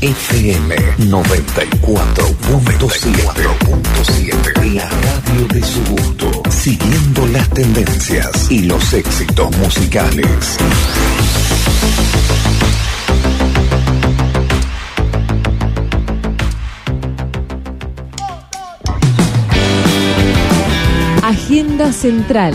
FM 94.7. La radio de su gusto. Siguiendo las tendencias y los éxitos musicales. Agenda Central.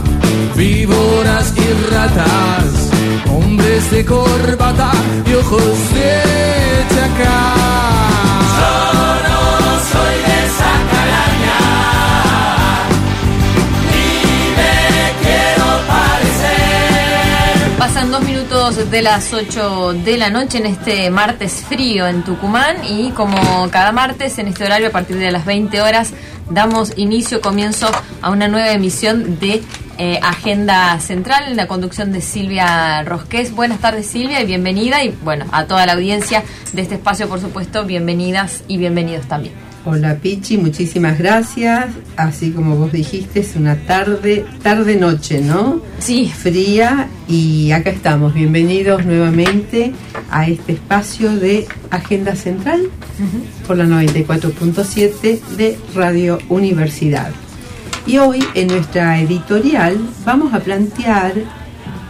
víboras y ratas, hombres de corbata y ojos de chacal. Pasan dos minutos de las 8 de la noche en este martes frío en Tucumán y como cada martes en este horario a partir de las 20 horas damos inicio, comienzo a una nueva emisión de eh, Agenda Central en la conducción de Silvia Rosqués. Buenas tardes Silvia y bienvenida y bueno, a toda la audiencia de este espacio por supuesto, bienvenidas y bienvenidos también. Hola Pichi, muchísimas gracias. Así como vos dijiste, es una tarde, tarde noche, ¿no? Sí. Fría y acá estamos. Bienvenidos nuevamente a este espacio de Agenda Central por la 94.7 de Radio Universidad. Y hoy en nuestra editorial vamos a plantear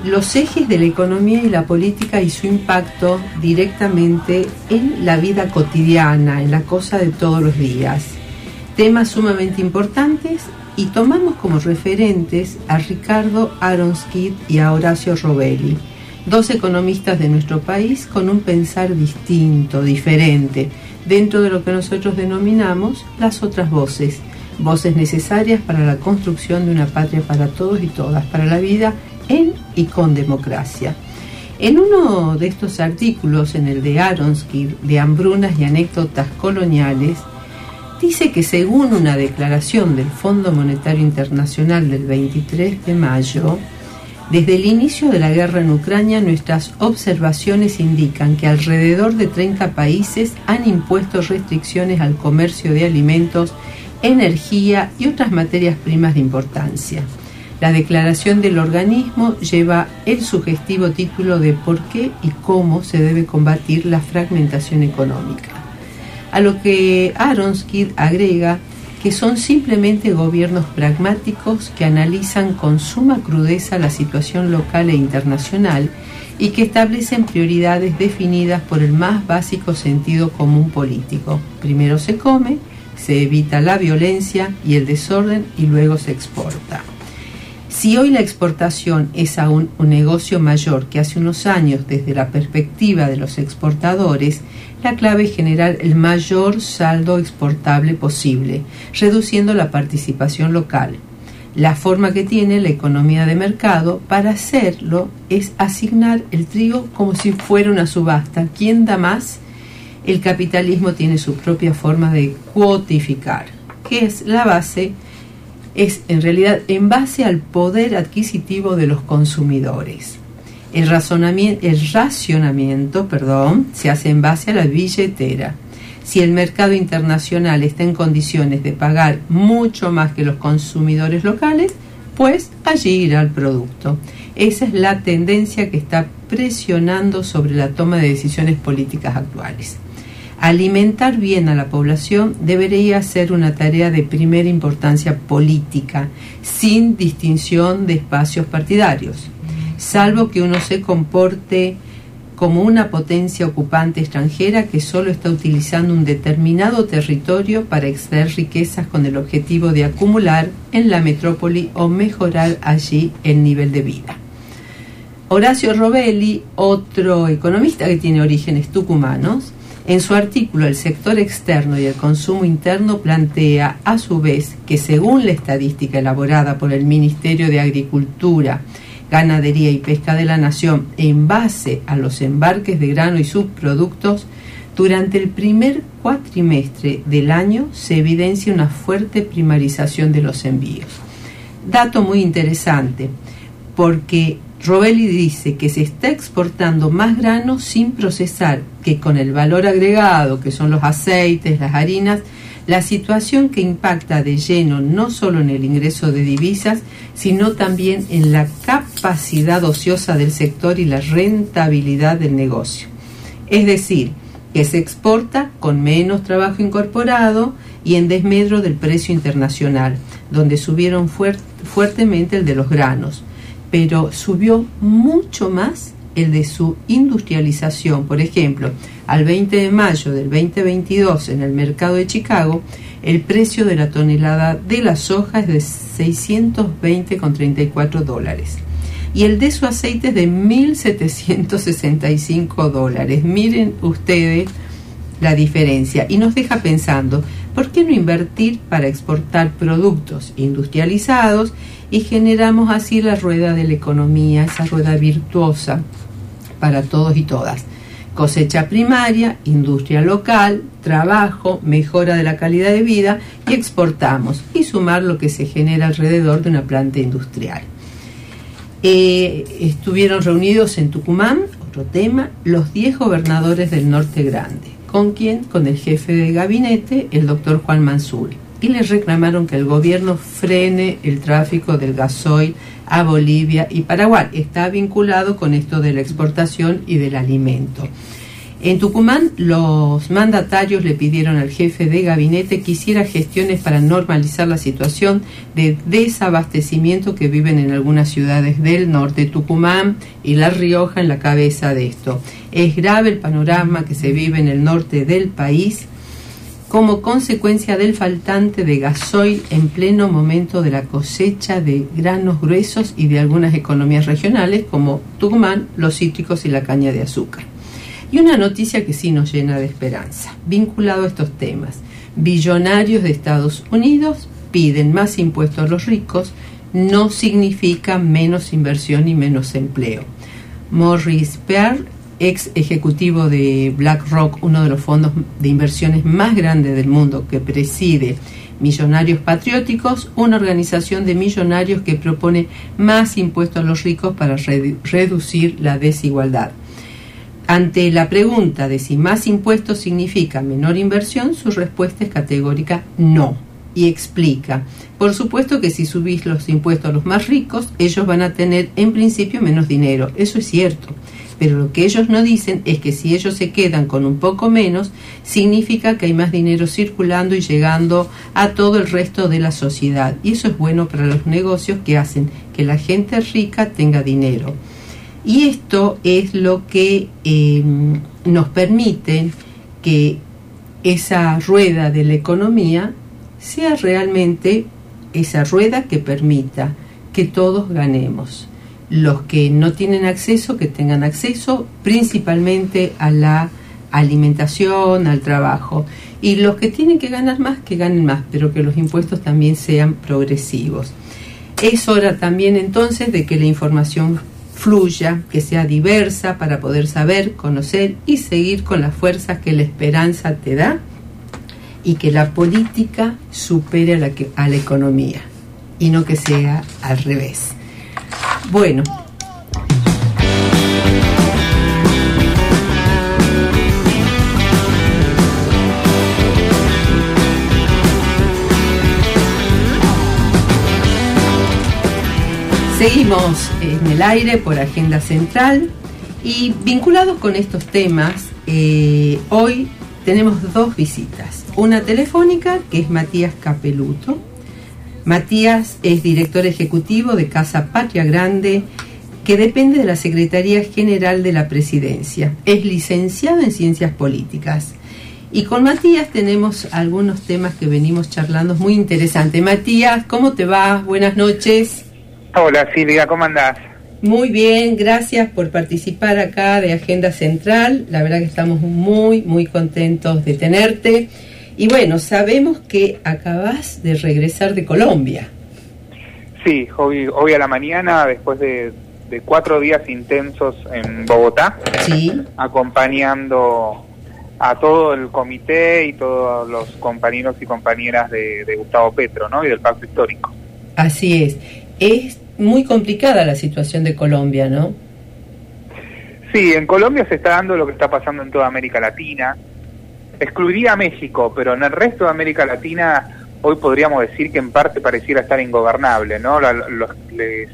los ejes de la economía y la política y su impacto directamente en la vida cotidiana, en la cosa de todos los días. Temas sumamente importantes y tomamos como referentes a Ricardo Aronskid y a Horacio Robelli, dos economistas de nuestro país con un pensar distinto, diferente, dentro de lo que nosotros denominamos las otras voces, voces necesarias para la construcción de una patria para todos y todas, para la vida en y con democracia. En uno de estos artículos, en el de Aronsky, de hambrunas y anécdotas coloniales, dice que según una declaración del Fondo Monetario Internacional del 23 de mayo, desde el inicio de la guerra en Ucrania, nuestras observaciones indican que alrededor de 30 países han impuesto restricciones al comercio de alimentos, energía y otras materias primas de importancia. La declaración del organismo lleva el sugestivo título de por qué y cómo se debe combatir la fragmentación económica. A lo que Aronskid agrega que son simplemente gobiernos pragmáticos que analizan con suma crudeza la situación local e internacional y que establecen prioridades definidas por el más básico sentido común político. Primero se come, se evita la violencia y el desorden y luego se exporta. Si hoy la exportación es aún un negocio mayor que hace unos años desde la perspectiva de los exportadores, la clave es generar el mayor saldo exportable posible, reduciendo la participación local. La forma que tiene la economía de mercado para hacerlo es asignar el trigo como si fuera una subasta. ¿Quién da más? El capitalismo tiene su propia forma de cuotificar, que es la base es en realidad en base al poder adquisitivo de los consumidores. El, el racionamiento perdón, se hace en base a la billetera. Si el mercado internacional está en condiciones de pagar mucho más que los consumidores locales, pues allí irá el producto. Esa es la tendencia que está presionando sobre la toma de decisiones políticas actuales. Alimentar bien a la población debería ser una tarea de primera importancia política, sin distinción de espacios partidarios, salvo que uno se comporte como una potencia ocupante extranjera que solo está utilizando un determinado territorio para extraer riquezas con el objetivo de acumular en la metrópoli o mejorar allí el nivel de vida. Horacio Robelli, otro economista que tiene orígenes tucumanos, en su artículo El sector externo y el consumo interno plantea a su vez que según la estadística elaborada por el Ministerio de Agricultura Ganadería y Pesca de la Nación en base a los embarques de grano y subproductos, durante el primer cuatrimestre del año se evidencia una fuerte primarización de los envíos. Dato muy interesante, porque Robelli dice que se está exportando más grano sin procesar, que con el valor agregado, que son los aceites, las harinas, la situación que impacta de lleno no solo en el ingreso de divisas, sino también en la capacidad ociosa del sector y la rentabilidad del negocio. Es decir, que se exporta con menos trabajo incorporado y en desmedro del precio internacional, donde subieron fuertemente el de los granos, pero subió mucho más el de su industrialización. Por ejemplo, al 20 de mayo del 2022 en el mercado de Chicago, el precio de la tonelada de la soja es de 620,34 dólares y el de su aceite es de 1.765 dólares. Miren ustedes la diferencia y nos deja pensando, ¿por qué no invertir para exportar productos industrializados y generamos así la rueda de la economía, esa rueda virtuosa para todos y todas? Cosecha primaria, industria local, trabajo, mejora de la calidad de vida y exportamos y sumar lo que se genera alrededor de una planta industrial. Eh, estuvieron reunidos en Tucumán, otro tema, los 10 gobernadores del Norte Grande. ¿Con quién? Con el jefe de gabinete, el doctor Juan Mansur. Y les reclamaron que el gobierno frene el tráfico del gasoil a Bolivia y Paraguay. Está vinculado con esto de la exportación y del alimento. En Tucumán, los mandatarios le pidieron al jefe de gabinete que hiciera gestiones para normalizar la situación de desabastecimiento que viven en algunas ciudades del norte, Tucumán y La Rioja en la cabeza de esto. Es grave el panorama que se vive en el norte del país como consecuencia del faltante de gasoil en pleno momento de la cosecha de granos gruesos y de algunas economías regionales como Tucumán, los cítricos y la caña de azúcar. Y una noticia que sí nos llena de esperanza, vinculado a estos temas. Billonarios de Estados Unidos piden más impuestos a los ricos, no significa menos inversión y menos empleo. Morris Pearl, ex ejecutivo de BlackRock, uno de los fondos de inversiones más grandes del mundo que preside Millonarios Patrióticos, una organización de millonarios que propone más impuestos a los ricos para reducir la desigualdad. Ante la pregunta de si más impuestos significa menor inversión, su respuesta es categórica no. Y explica, por supuesto que si subís los impuestos a los más ricos, ellos van a tener en principio menos dinero. Eso es cierto. Pero lo que ellos no dicen es que si ellos se quedan con un poco menos, significa que hay más dinero circulando y llegando a todo el resto de la sociedad. Y eso es bueno para los negocios que hacen que la gente rica tenga dinero. Y esto es lo que eh, nos permite que esa rueda de la economía sea realmente esa rueda que permita que todos ganemos. Los que no tienen acceso, que tengan acceso principalmente a la alimentación, al trabajo. Y los que tienen que ganar más, que ganen más, pero que los impuestos también sean progresivos. Es hora también entonces de que la información fluya, que sea diversa para poder saber, conocer y seguir con las fuerzas que la esperanza te da y que la política supere a la, a la economía y no que sea al revés. Bueno, Seguimos en el aire por Agenda Central y vinculados con estos temas, eh, hoy tenemos dos visitas. Una telefónica que es Matías Capeluto. Matías es director ejecutivo de Casa Patria Grande, que depende de la Secretaría General de la Presidencia. Es licenciado en Ciencias Políticas. Y con Matías tenemos algunos temas que venimos charlando muy interesantes. Matías, ¿cómo te va? Buenas noches. Hola Silvia, ¿cómo andás? Muy bien, gracias por participar acá de Agenda Central. La verdad que estamos muy, muy contentos de tenerte. Y bueno, sabemos que acabas de regresar de Colombia. Sí, hoy, hoy a la mañana, después de de cuatro días intensos en Bogotá, Sí, acompañando a todo el comité y todos los compañeros y compañeras de, de Gustavo Petro, ¿no? Y del Pacto Histórico. así es. Es muy complicada la situación de Colombia, ¿no? Sí, en Colombia se está dando lo que está pasando en toda América Latina. Excluiría a México, pero en el resto de América Latina hoy podríamos decir que en parte pareciera estar ingobernable, ¿no? La- los, les-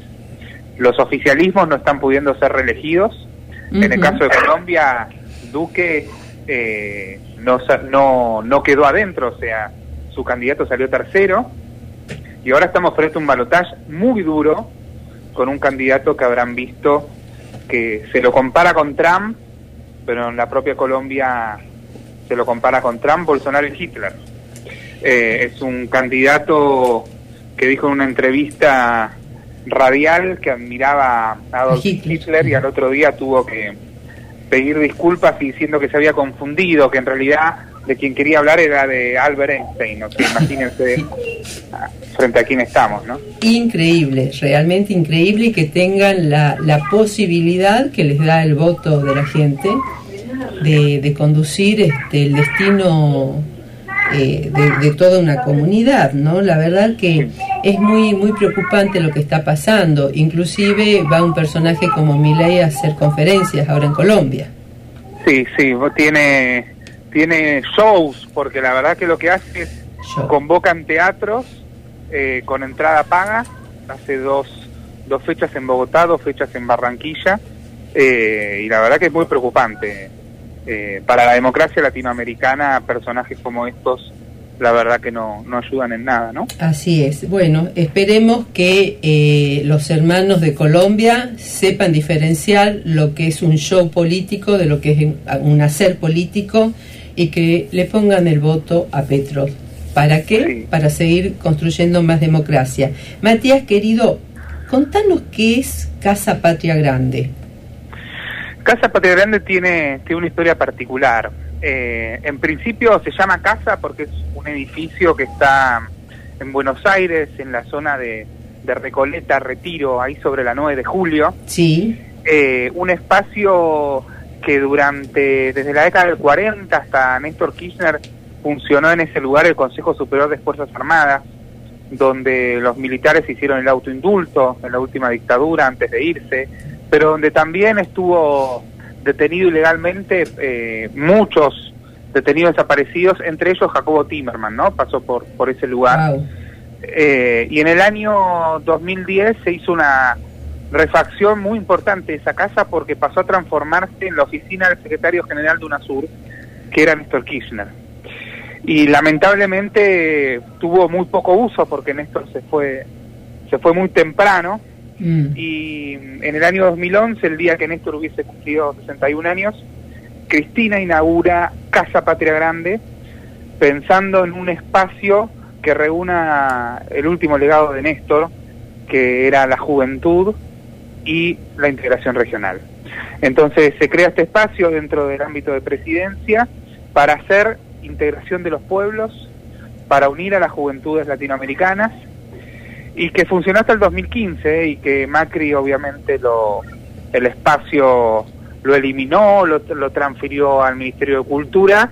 los oficialismos no están pudiendo ser reelegidos. En el caso de Colombia, Duque eh, no, no, no quedó adentro, o sea, su candidato salió tercero. Y ahora estamos frente a un balotaje muy duro con un candidato que habrán visto que se lo compara con Trump, pero en la propia Colombia se lo compara con Trump, Bolsonaro y Hitler. Eh, es un candidato que dijo en una entrevista radial que admiraba a Adolf Hitler. Hitler. y al otro día tuvo que pedir disculpas y diciendo que se había confundido, que en realidad de quien quería hablar era de Albert Einstein, o sea, imagínense frente a quién estamos, ¿no? Increíble, realmente increíble que tengan la, la posibilidad que les da el voto de la gente de, de conducir este, el destino eh, de, de toda una comunidad, ¿no? La verdad que es muy muy preocupante lo que está pasando. Inclusive va un personaje como Milei a hacer conferencias ahora en Colombia. Sí, sí, tiene, tiene shows, porque la verdad que lo que hace es convocan teatros eh, con entrada paga, hace dos, dos fechas en Bogotá, dos fechas en Barranquilla, eh, y la verdad que es muy preocupante. Eh, para la democracia latinoamericana, personajes como estos, la verdad que no, no ayudan en nada, ¿no? Así es. Bueno, esperemos que eh, los hermanos de Colombia sepan diferenciar lo que es un show político de lo que es un hacer político y que le pongan el voto a Petro. ¿Para qué? Sí. Para seguir construyendo más democracia. Matías, querido, contanos qué es Casa Patria Grande. Casa Patria Grande tiene, tiene una historia particular. Eh, en principio se llama casa porque es un edificio que está en Buenos Aires, en la zona de, de Recoleta, Retiro, ahí sobre la 9 de julio. Sí, Eh, un espacio que durante, desde la década del 40 hasta Néstor Kirchner, funcionó en ese lugar el Consejo Superior de Fuerzas Armadas, donde los militares hicieron el autoindulto en la última dictadura antes de irse, pero donde también estuvo detenido ilegalmente eh, muchos detenidos desaparecidos, entre ellos Jacobo Timerman, ¿no? Pasó por, por ese lugar. wow. Eh, y en el año 2010 se hizo una refacción muy importante de esa casa porque pasó a transformarse en la oficina del secretario general de UNASUR, que era Néstor Kirchner. Y lamentablemente tuvo muy poco uso porque Néstor se fue, se fue muy temprano Mm. y en el año 2011, el día que Néstor hubiese cumplido 61 años, Cristina inaugura Casa Patria Grande, pensando en un espacio que reúna el último legado de Néstor, que era la juventud y la integración regional. Entonces se crea este espacio dentro del ámbito de presidencia para hacer integración de los pueblos, para unir a las juventudes latinoamericanas y que funcionó hasta el 2015 y que Macri obviamente lo el espacio lo eliminó, lo, lo transfirió al Ministerio de Cultura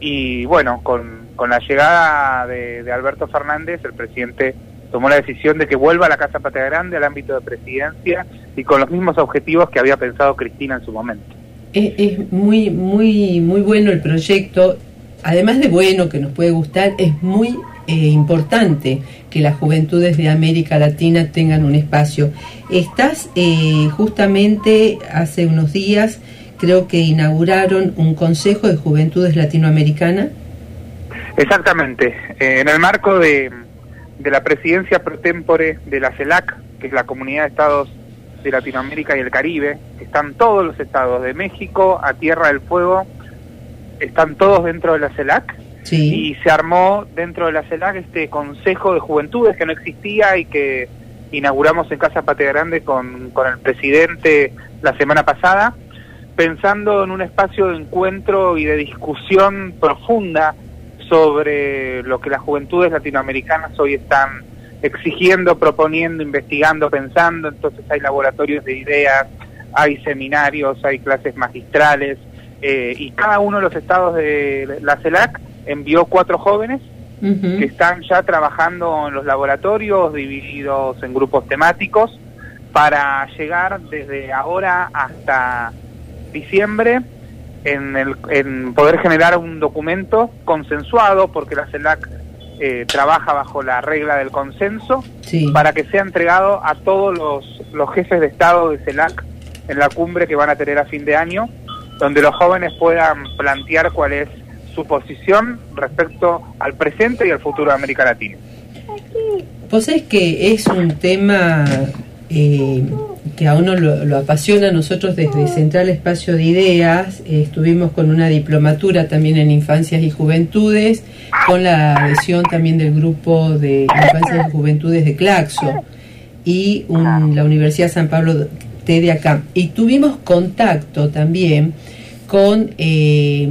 y bueno, con, con la llegada de, de Alberto Fernández, el presidente tomó la decisión de que vuelva a la Casa Patria Grande al ámbito de presidencia y con los mismos objetivos que había pensado Cristina en su momento. Es, es muy, muy, muy bueno el proyecto. Además de bueno, que nos puede gustar, es muy eh, importante que las juventudes de América Latina tengan un espacio. Estás eh, justamente hace unos días, creo que inauguraron un Consejo de Juventudes Latinoamericanas. Exactamente. Eh, en el marco de, de la presidencia pro tempore de la CELAC, que es la Comunidad de Estados de Latinoamérica y el Caribe, están todos los estados de México a Tierra del Fuego, están todos dentro de la CELAC Sí. y se armó dentro de la CELAC este Consejo de Juventudes que no existía y que inauguramos en Casa Patria Grande con, con el presidente la semana pasada, pensando en un espacio de encuentro y de discusión profunda sobre lo que las juventudes latinoamericanas hoy están exigiendo, proponiendo, investigando, pensando, entonces hay laboratorios de ideas, hay seminarios, hay clases magistrales, eh, y cada uno de los estados de la CELAC envió cuatro jóvenes que están ya trabajando en los laboratorios, divididos en grupos temáticos, para llegar desde ahora hasta diciembre en, el, en poder generar un documento consensuado, porque la CELAC eh, trabaja bajo la regla del consenso, para que sea entregado a todos los, los jefes de Estado de CELAC en la cumbre que van a tener a fin de año, donde los jóvenes puedan plantear cuál es su posición respecto al presente y al futuro de América Latina. Vos sabés que es un tema eh, que a uno lo, apasiona. Nosotros desde Central Espacio de Ideas eh, estuvimos con una diplomatura también en Infancias y Juventudes, con la adhesión también del grupo de Infancias y Juventudes de Claxo y la Universidad San Pablo de acá. Y tuvimos contacto también con eh,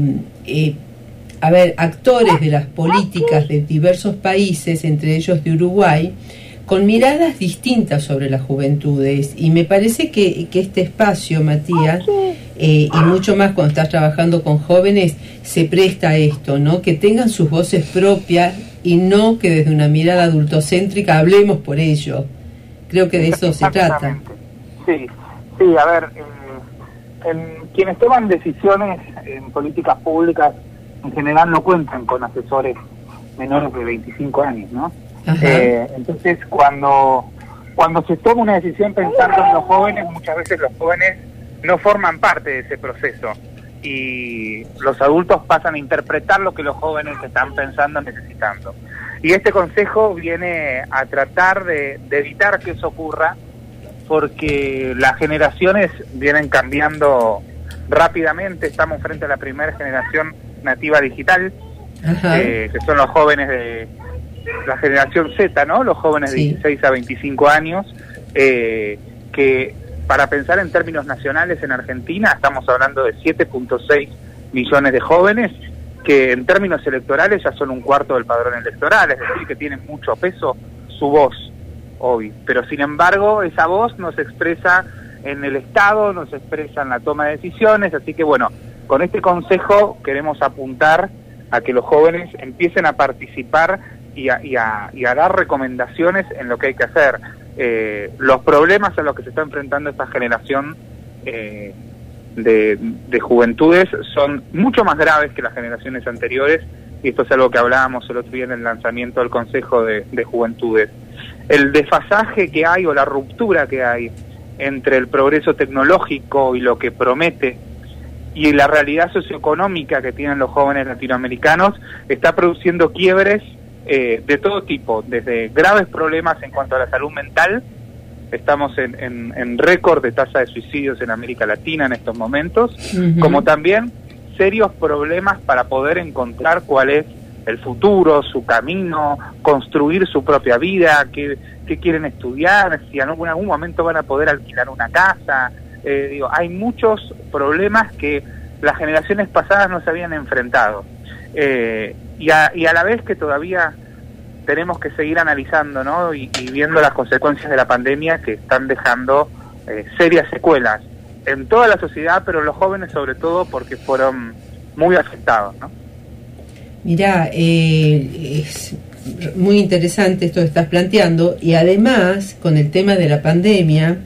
a ver, actores de las políticas de diversos países, entre ellos de Uruguay, con miradas distintas sobre las juventudes. Y me parece que, este espacio, Matías, eh, y mucho más cuando estás trabajando con jóvenes, se presta a esto, ¿no? Que tengan sus voces propias y no que desde una mirada adultocéntrica hablemos por ello. Creo que de eso se trata. Sí, sí, a ver, en quienes toman decisiones en políticas públicas en general no cuentan con asesores menores de 25 años, ¿no? Eh, entonces, cuando, cuando se toma una decisión pensando en los jóvenes, muchas veces los jóvenes no forman parte de ese proceso y los adultos pasan a interpretar lo que los jóvenes están pensando, necesitando. Y este consejo viene a tratar de, de evitar que eso ocurra porque las generaciones vienen cambiando rápidamente, estamos frente a la primera generación nativa digital, eh, que son los jóvenes de la generación Z, ¿no? Los jóvenes de 16 a 25 años, eh, que para pensar en términos nacionales en Argentina estamos hablando de 7.6 millones de jóvenes que en términos electorales ya son un cuarto del padrón electoral, es decir, que tienen mucho peso su voz hoy. Pero sin embargo, esa voz no se expresa en el Estado, no se expresa en la toma de decisiones, así que bueno, con este consejo queremos apuntar a que los jóvenes empiecen a participar y a, dar recomendaciones en lo que hay que hacer. Eh, los problemas a los que se está enfrentando esta generación eh, de, juventudes son mucho más graves que las generaciones anteriores y esto es algo que hablábamos el otro día en el lanzamiento del Consejo de Juventudes. El desfasaje que hay o la ruptura que hay entre el progreso tecnológico y lo que promete y la realidad socioeconómica que tienen los jóvenes latinoamericanos está produciendo quiebres eh, de todo tipo, desde graves problemas en cuanto a la salud mental, estamos en, en, récord de tasa de suicidios en América Latina en estos momentos, como también serios problemas para poder encontrar cuál es el futuro, su camino, construir su propia vida, qué, qué quieren estudiar, si en algún momento van a poder alquilar una casa, eh, digo, hay muchos problemas que las generaciones pasadas no se habían enfrentado. Eh, y, a, y a la vez que todavía tenemos que seguir analizando ¿no? y, viendo las consecuencias de la pandemia que están dejando eh, serias secuelas en toda la sociedad, pero los jóvenes sobre todo porque fueron muy afectados. ¿no? Mirá, es muy interesante esto que estás planteando y además con el tema de la pandemia,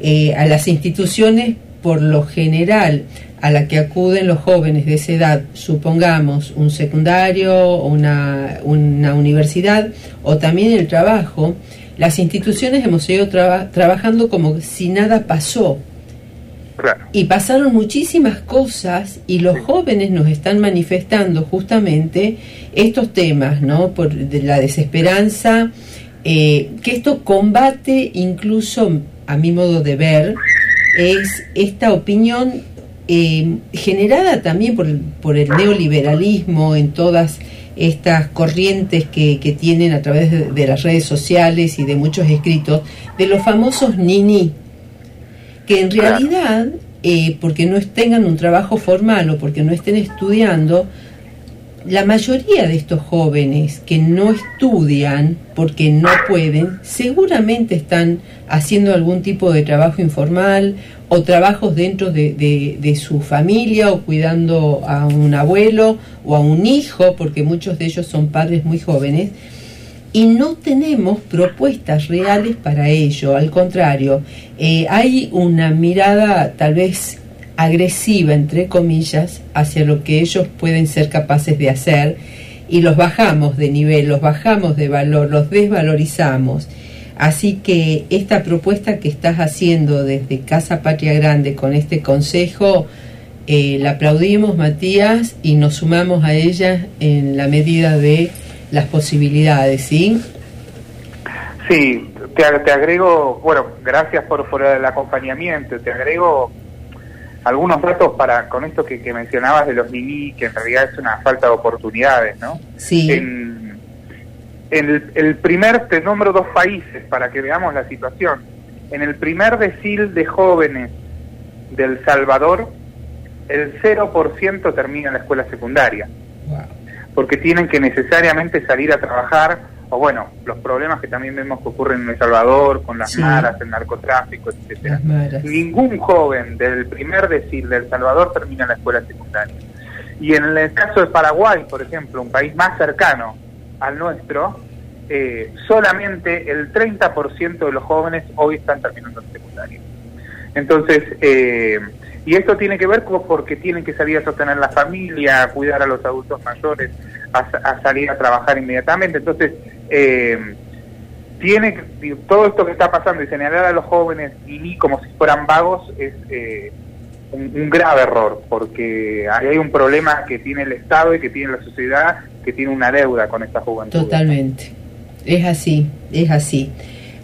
eh, a las instituciones por lo general a la que acuden los jóvenes de esa edad, supongamos un secundario, una, una universidad o también el trabajo, las instituciones hemos ido trabajando como si nada pasó. Y pasaron muchísimas cosas y los jóvenes nos están manifestando justamente estos temas, ¿no? Por de la desesperanza, eh, que esto combate incluso a mi modo de ver, es esta opinión eh, generada también por, por, el neoliberalismo en todas estas corrientes que, que tienen a través de, las redes sociales y de muchos escritos, de los famosos nini, que en realidad, eh, porque no tengan un trabajo formal o porque no estén estudiando, la mayoría de estos jóvenes que no estudian porque no pueden, seguramente están haciendo algún tipo de trabajo informal o trabajos dentro de, de, su familia o cuidando a un abuelo o a un hijo, porque muchos de ellos son padres muy jóvenes, y no tenemos propuestas reales para ello. Al contrario, eh, hay una mirada tal vez agresiva, entre comillas, hacia lo que ellos pueden ser capaces de hacer y los bajamos de nivel, los bajamos de valor, los desvalorizamos. Así que esta propuesta que estás haciendo desde Casa Patria Grande con este consejo, eh, la aplaudimos, Matías, y nos sumamos a ella en la medida de las posibilidades, ¿sí? Sí, te, agrego, bueno, gracias por, por el acompañamiento, te agrego algunos datos para con esto que, mencionabas de los mini, que en realidad es una falta de oportunidades, ¿no? Sí. En, el, primer, te nombro dos países para que veamos la situación. En el primer decil de jóvenes del Salvador, el 0% termina en la escuela secundaria. Porque tienen que necesariamente salir a trabajar o bueno, los problemas que también vemos que ocurren en El Salvador, con las maras, el narcotráfico, etcétera. Ningún joven del primer decir de El Salvador termina la escuela secundaria. Y en el caso de Paraguay, por ejemplo, un país más cercano al nuestro, eh, solamente el 30% de los jóvenes hoy están terminando el secundario. Entonces, eh, y esto tiene que ver con porque tienen que salir a sostener la familia, a cuidar a los adultos mayores, a, salir a trabajar inmediatamente. Entonces, eh, tiene todo esto que está pasando y señalar a los jóvenes y como si fueran vagos es eh, un, grave error, porque hay un problema que tiene el Estado y que tiene la sociedad, que tiene una deuda con esta juventud. Totalmente, es así, es así.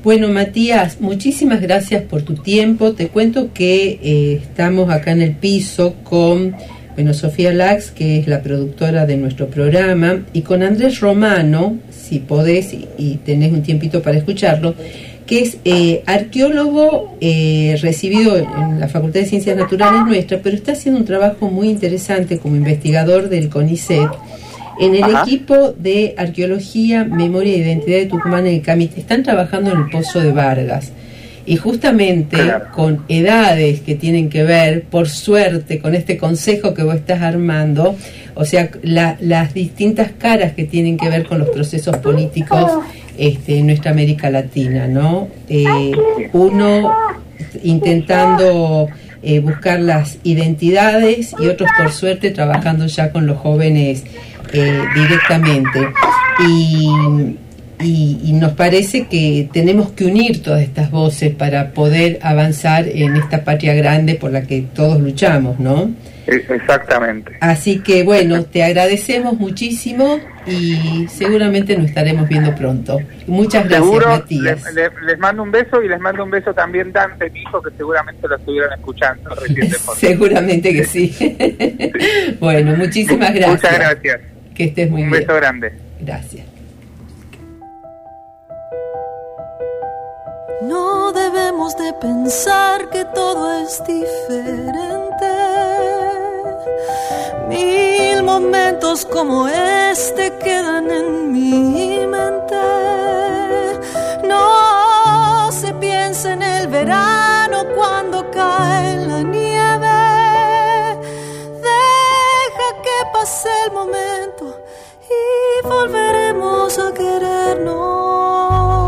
Bueno, Matías, muchísimas gracias por tu tiempo. Te cuento que eh, estamos acá en el piso con bueno, Sofía Lax, que es la productora de nuestro programa, y con Andrés Romano, si podés y, tenés un tiempito para escucharlo, que es eh, arqueólogo eh, recibido en la Facultad de Ciencias Naturales nuestra, pero está haciendo un trabajo muy interesante como investigador del CONICET en el equipo de arqueología, memoria e identidad de Tucumán en el CAMIT. Están trabajando en el Pozo de Vargas. Y justamente con edades que tienen que ver, por suerte, con este consejo que vos estás armando, o sea, las distintas caras que tienen que ver con los procesos políticos este, en nuestra América Latina, ¿no? Eh, uno intentando eh, buscar las identidades y otros, por suerte, trabajando ya con los jóvenes eh, directamente. Y y, nos parece que tenemos que unir todas estas voces para poder avanzar en esta patria grande por la que todos luchamos, ¿no? Exactamente. Así que bueno, te agradecemos muchísimo y seguramente nos estaremos viendo pronto. Muchas gracias, Matías. Les, mando un beso y les mando un beso también Dante, mi hijo, que seguramente lo estuvieron escuchando seguramente que sí. bueno, muchísimas gracias. Muchas gracias. Que estés muy bien. Un beso grande. Gracias. No debemos de pensar que todo es diferente. Mil momentos como este quedan en mi mente. No se piensa en el verano cuando cae la nieve. Deja que pase el momento y volveremos a querernos.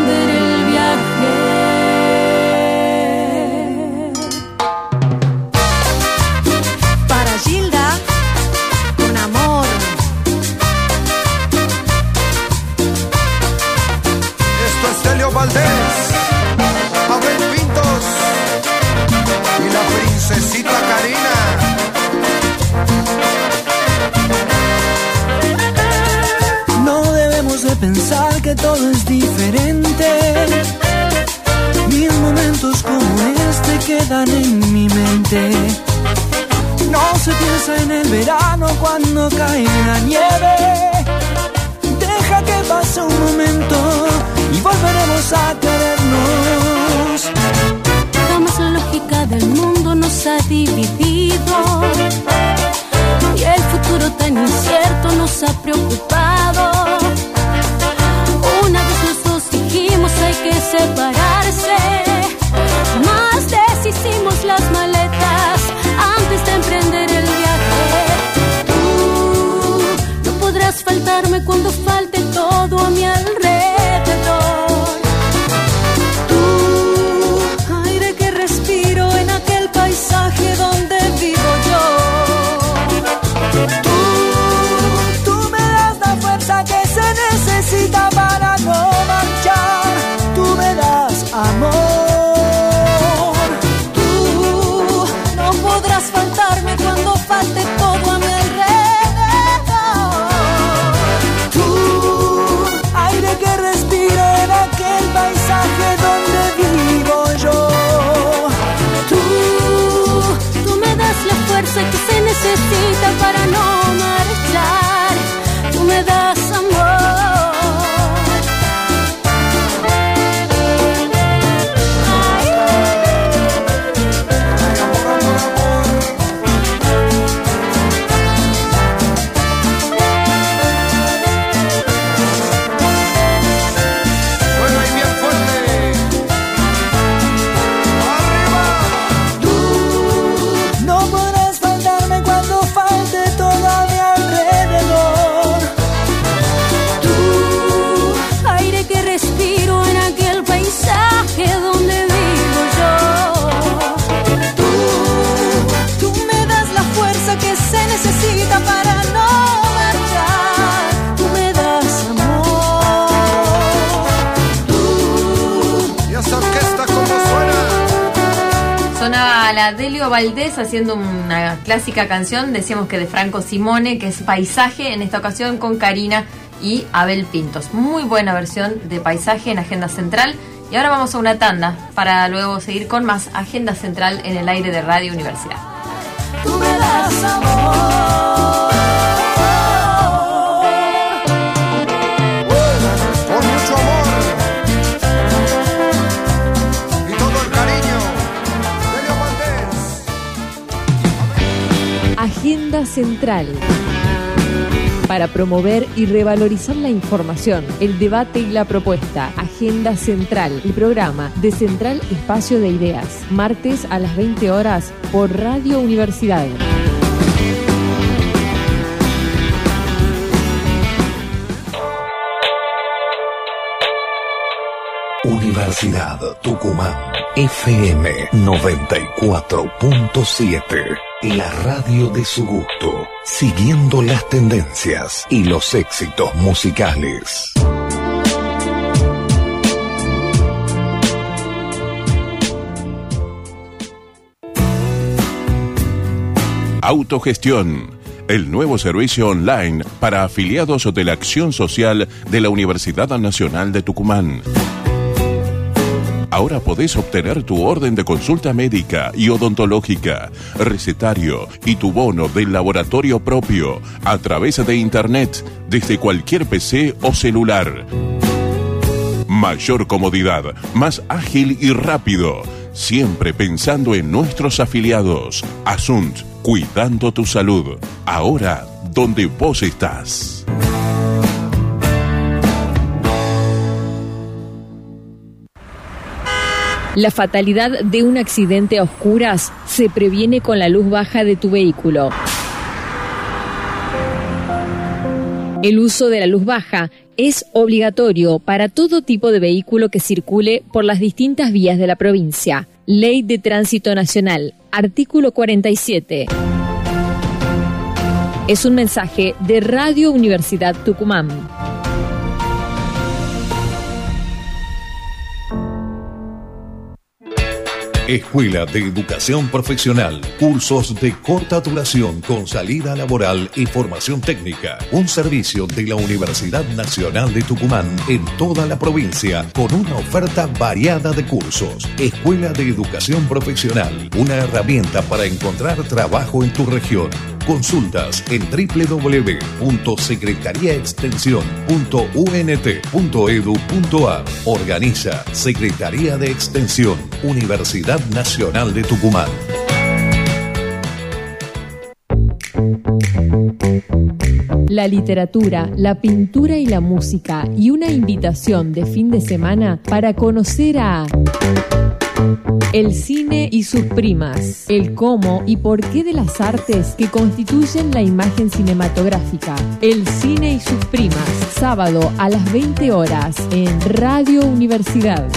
Valdés, Abel Pintos y la princesita Karina. No debemos de pensar que todo es diferente. Mil momentos como este quedan en mi mente. No se piensa en el verano cuando cae la nieve. Deja que pase un momento y volveremos a querernos. Jamás la lógica del mundo nos ha dividido. Y el futuro tan incierto nos ha preocupado. Una vez los dos dijimos hay que separarse. Más deshicimos las maletas antes de emprender el viaje. Tú no podrás faltarme cuando falte todo a mi alrededor. Valdés haciendo una clásica canción, decíamos que de Franco Simone, que es Paisaje, en esta ocasión con Karina y Abel Pintos. Muy buena versión de Paisaje en Agenda Central. Y ahora vamos a una tanda para luego seguir con más Agenda Central en el aire de Radio Universidad. Agenda Central. Para promover y revalorizar la información, el debate y la propuesta. Agenda Central, el programa de Central Espacio de Ideas. Martes a las 20 horas por Radio Universidad. Universidad Tucumán FM 94.7. La radio de su gusto, siguiendo las tendencias y los éxitos musicales. Autogestión, el nuevo servicio online para afiliados de la Acción Social de la Universidad Nacional de Tucumán. Ahora podés obtener tu orden de consulta médica y odontológica, recetario y tu bono del laboratorio propio a través de Internet desde cualquier PC o celular. Mayor comodidad, más ágil y rápido, siempre pensando en nuestros afiliados. Asunt, cuidando tu salud, ahora donde vos estás. La fatalidad de un accidente a oscuras se previene con la luz baja de tu vehículo. El uso de la luz baja es obligatorio para todo tipo de vehículo que circule por las distintas vías de la provincia. Ley de Tránsito Nacional, artículo 47. Es un mensaje de Radio Universidad Tucumán. Escuela de Educación Profesional. Cursos de corta duración con salida laboral y formación técnica. Un servicio de la Universidad Nacional de Tucumán en toda la provincia con una oferta variada de cursos. Escuela de Educación Profesional. Una herramienta para encontrar trabajo en tu región. Consultas en www.secretariaextensión.unt.edu.ar. Organiza Secretaría de Extensión, Universidad Nacional de Tucumán. La literatura, la pintura y la música y una invitación de fin de semana para conocer a el cine y sus primas, el cómo y por qué de las artes que constituyen la imagen cinematográfica. El cine y sus primas, sábado a las 20 horas en Radio Universidad.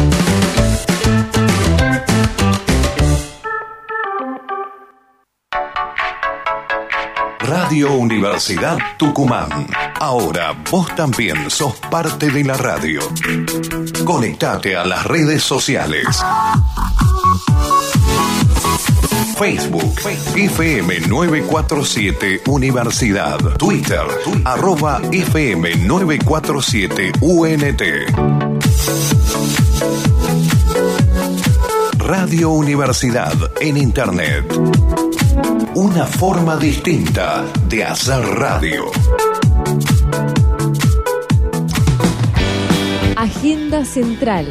Radio Universidad Tucumán. Ahora vos también sos parte de la radio. Conectate a las redes sociales. Facebook, FM 947 Universidad. Twitter, arroba FM 947 UNT. Radio Universidad en Internet. Una forma distinta de hacer radio. Agenda Central.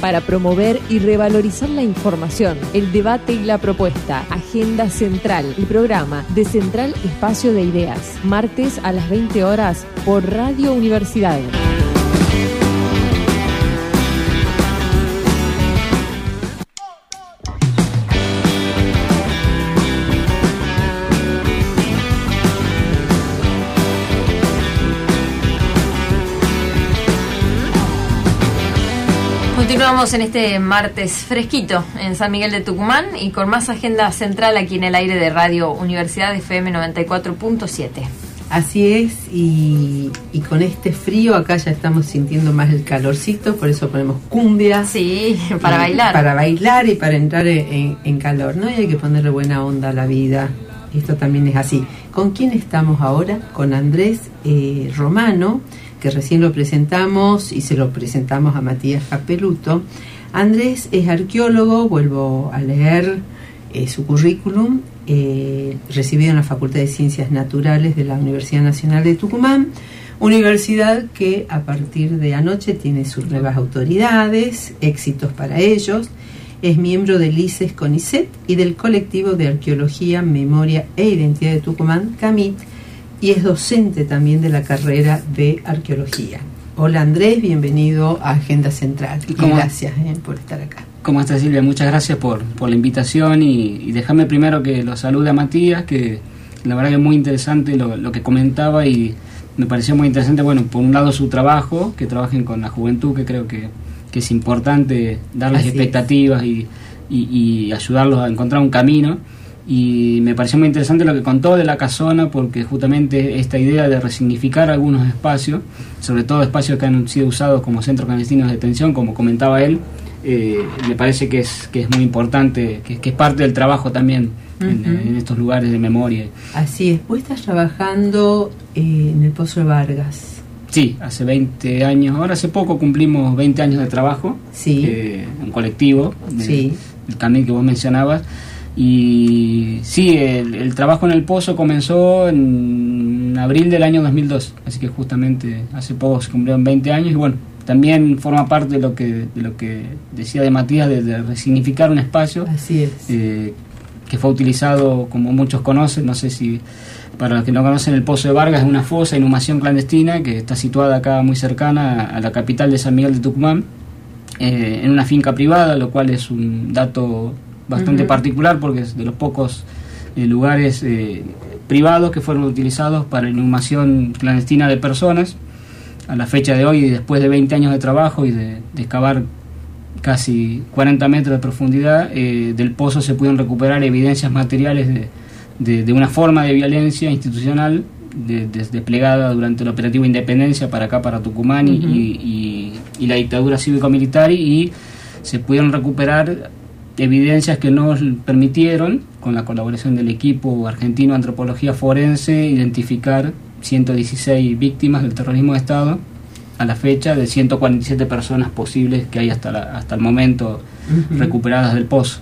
Para promover y revalorizar la información, el debate y la propuesta. Agenda Central, el programa de Central Espacio de Ideas. Martes a las 20 horas por Radio Universidad. Continuamos en este martes fresquito en San Miguel de Tucumán y con más agenda central aquí en el aire de Radio Universidad FM 94.7. Así es, y, y con este frío acá ya estamos sintiendo más el calorcito, por eso ponemos cumbia. Sí, para Y- bailar. Para bailar y para entrar en, en calor, ¿no? Y hay que ponerle buena onda a la vida. Esto también es así. ¿Con quién estamos ahora? Con Andrés eh, Romano, que recién lo presentamos y se lo presentamos a Matías Capeluto. Andrés es arqueólogo, vuelvo a leer eh, su currículum, eh, recibido en la Facultad de Ciencias Naturales de la Universidad Nacional de Tucumán, universidad que a partir de anoche tiene sus nuevas autoridades, éxitos para ellos, es miembro del ICES CONICET y del colectivo de Arqueología, Memoria e Identidad de Tucumán, CAMIT, y es docente también de la carrera de Arqueología. Hola Andrés, bienvenido a Agenda Central y ¿Cómo? gracias eh, por estar acá. ¿Cómo estás Silvia? Muchas gracias por, por la invitación y, y déjame primero que lo salude a Matías, que la verdad que es muy interesante lo, lo que comentaba y me pareció muy interesante, bueno, por un lado su trabajo, que trabajen con la juventud, que creo que, que es importante darles Así es. expectativas y, y- y ayudarlos a encontrar un camino. Y me pareció muy interesante lo que contó de la casona, porque justamente esta idea de resignificar algunos espacios, sobre todo espacios que han sido usados como centros clandestinos de detención, como comentaba él, eh, me parece que es, que es muy importante, que, que es parte del trabajo también en, Ujú. en estos lugares de memoria. Así es, vos estás trabajando eh, en el Pozo de Vargas. Sí, hace 20 años, ahora hace poco cumplimos 20 años de trabajo, Sí. eh, en colectivo, de- Sí. el camino que vos mencionabas. Y sí, el, el trabajo en el pozo comenzó en abril del año 2002, así que justamente hace poco se cumplieron 20 años y bueno, también forma parte de lo que, de lo que decía de Matías, de, de resignificar un espacio Así es. eh, que fue utilizado, como muchos conocen, no sé si para los que no conocen, el Pozo de Vargas es una fosa, inhumación clandestina, que está situada acá muy cercana a la capital de San Miguel de Tucumán, eh, en una finca privada, lo cual es un dato bastante particular porque es de los pocos eh, lugares eh, privados que fueron utilizados para inhumación clandestina de personas. A la fecha de hoy, después de 20 años de trabajo y de, de excavar casi 40 metros de profundidad, eh, del pozo se pudieron recuperar evidencias materiales de, de- de una forma de violencia institucional de- de- desplegada durante el operativo Independencia para acá, para Tucumán y, y- y la dictadura cívico-militar y se pudieron recuperar evidencias que nos permitieron, con la colaboración del equipo argentino de antropología forense, identificar 116 víctimas del terrorismo de Estado a la fecha de 147 personas posibles que hay hasta, hasta el momento recuperadas del pozo.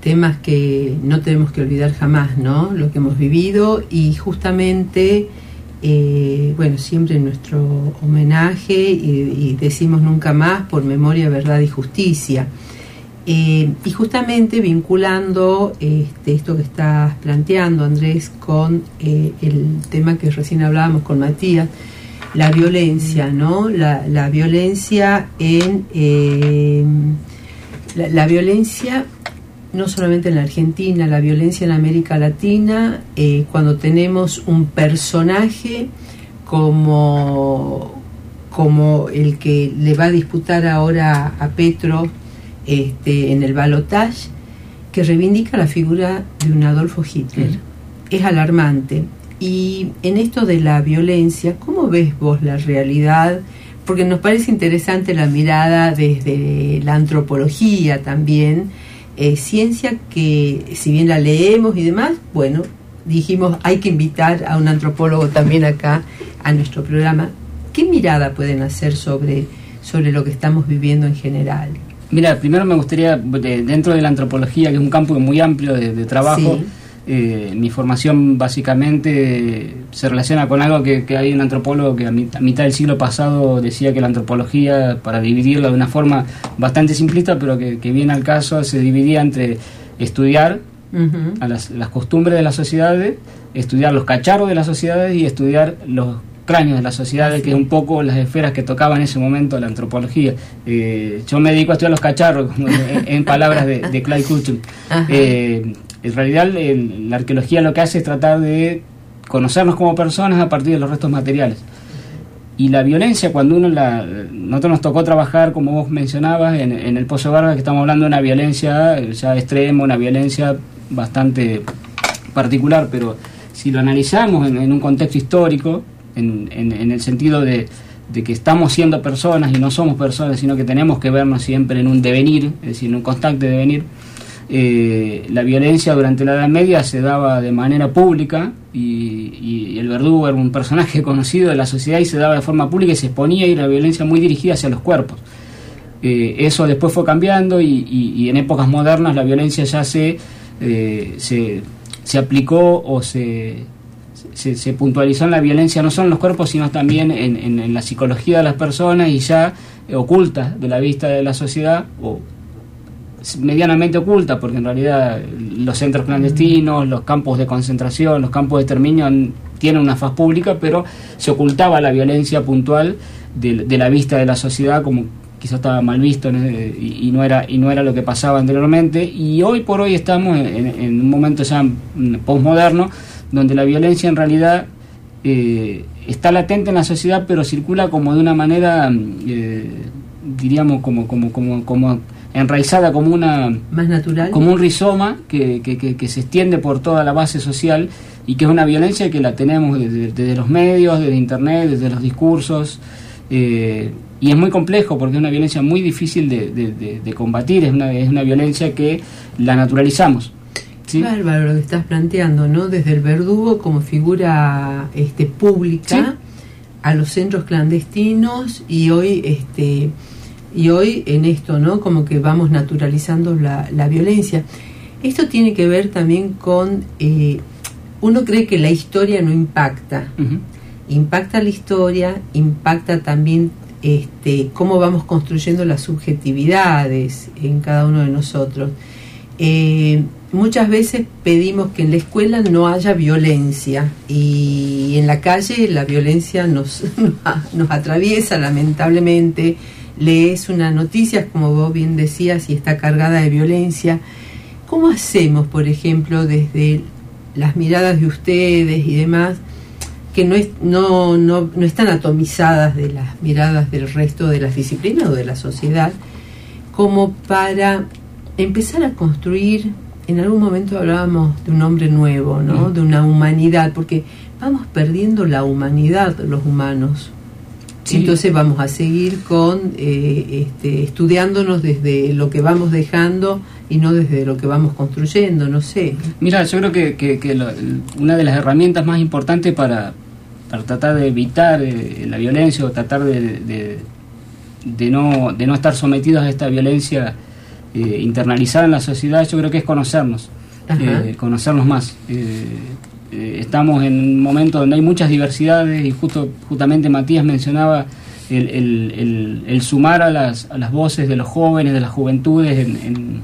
Temas que no tenemos que olvidar jamás, ¿no? Lo que hemos vivido y justamente, eh, bueno, siempre nuestro homenaje y, decimos nunca más por memoria, verdad y justicia. Eh, y justamente vinculando este, esto que estás planteando, Andrés, con eh, el tema que recién hablábamos con Matías, la violencia, ¿no? La, violencia en... Eh, la, violencia no solamente en la Argentina, la violencia en América Latina, cuando tenemos un personaje como, como el que le va a disputar ahora a Petro este, en el balotage, que reivindica la figura de un Adolfo Hitler. Es alarmante. Y en esto de la violencia, ¿cómo ves vos la realidad? Porque nos parece interesante la mirada desde la antropología también, eh, ciencia que si bien la leemos y demás, bueno, dijimos hay que invitar a un antropólogo también acá a nuestro programa. ¿Qué mirada pueden hacer sobre, sobre lo que estamos viviendo en general? Mira, primero me gustaría, dentro de la antropología, que es un campo muy amplio de, trabajo, eh, mi formación básicamente se relaciona con algo que, hay un antropólogo que a, mitad del siglo pasado decía que la antropología, para dividirla de una forma bastante simplista, pero que, viene al caso, se dividía entre estudiar a las, costumbres de las sociedades, estudiar los cacharros de las sociedades y estudiar los cráneos de las sociedades, que es un poco las esferas que tocaba en ese momento la antropología. Eh, yo me dedico a estudiar los cacharros, en, palabras de, de Clyde Kuchum. En realidad la arqueología lo que hace es tratar de conocernos como personas a partir de los restos materiales. Y la violencia, cuando uno la... Nosotros nos tocó trabajar, como vos mencionabas, en, el Pozo Vargas, que estamos hablando de una violencia ya extrema, una violencia bastante particular, pero si lo analizamos en, un contexto histórico, en, el sentido de, de, que estamos siendo personas y no somos personas, sino que tenemos que vernos siempre en un devenir, es decir, en un constante devenir, eh, la violencia durante la Edad Media se daba de manera pública y, el verdugo era un personaje conocido de la sociedad y se daba de forma pública y se exponía y la violencia muy dirigida hacia los cuerpos. Eh, eso después fue cambiando y, en épocas modernas la violencia ya se, eh, se, aplicó o se, se, puntualizó en la violencia no solo en los cuerpos sino también en, en la psicología de las personas y ya oculta de la vista de la sociedad o medianamente oculta, porque en realidad los centros clandestinos, los campos de concentración, los campos de exterminio tienen una faz pública, pero se ocultaba la violencia puntual de, la vista de la sociedad como quizás estaba mal visto y, no era y no era lo que pasaba anteriormente. Y hoy por hoy estamos en, un momento ya postmoderno donde la violencia en realidad eh, está latente en la sociedad pero circula como de una manera eh, diríamos como como como como enraizada como una más natural como un rizoma que, que, se extiende por toda la base social y que es una violencia que la tenemos desde, los medios, desde internet, desde los discursos eh, y es muy complejo porque es una violencia muy difícil de, combatir, es una, es una violencia que la naturalizamos. ¿Sí? Bárbaro lo que estás planteando, ¿no? Desde el verdugo como figura este, pública a los centros clandestinos y hoy este y hoy en esto, ¿no? Como que vamos naturalizando la, la violencia. Esto tiene que ver también con, eh, uno cree que la historia no impacta, impacta la historia, impacta también este, cómo vamos construyendo las subjetividades en cada uno de nosotros. Eh, muchas veces pedimos que en la escuela no haya violencia y en la calle la violencia nos, nos atraviesa lamentablemente lees una noticia, como vos bien decías, y está cargada de violencia. ¿Cómo hacemos, por ejemplo, desde las miradas de ustedes y demás, que no, es, no, no, no están atomizadas de las miradas del resto de las disciplinas o de la sociedad, como para empezar a construir, en algún momento hablábamos de un hombre nuevo, ¿no? Mm. de una humanidad, porque vamos perdiendo la humanidad los humanos Entonces vamos a seguir con eh, este, estudiándonos desde lo que vamos dejando y no desde lo que vamos construyendo, no sé. Mira, yo creo que, que- que lo- una de las herramientas más importantes para, para tratar de evitar eh, la violencia o tratar de, de, de no, de no estar sometidos a esta violencia eh, internalizada en la sociedad, yo creo que es conocernos, eh, conocernos más. Eh, estamos en un momento donde hay muchas diversidades y justo justamente Matías mencionaba el, el- el- el sumar a las, a las voces de los jóvenes, de las juventudes en, en-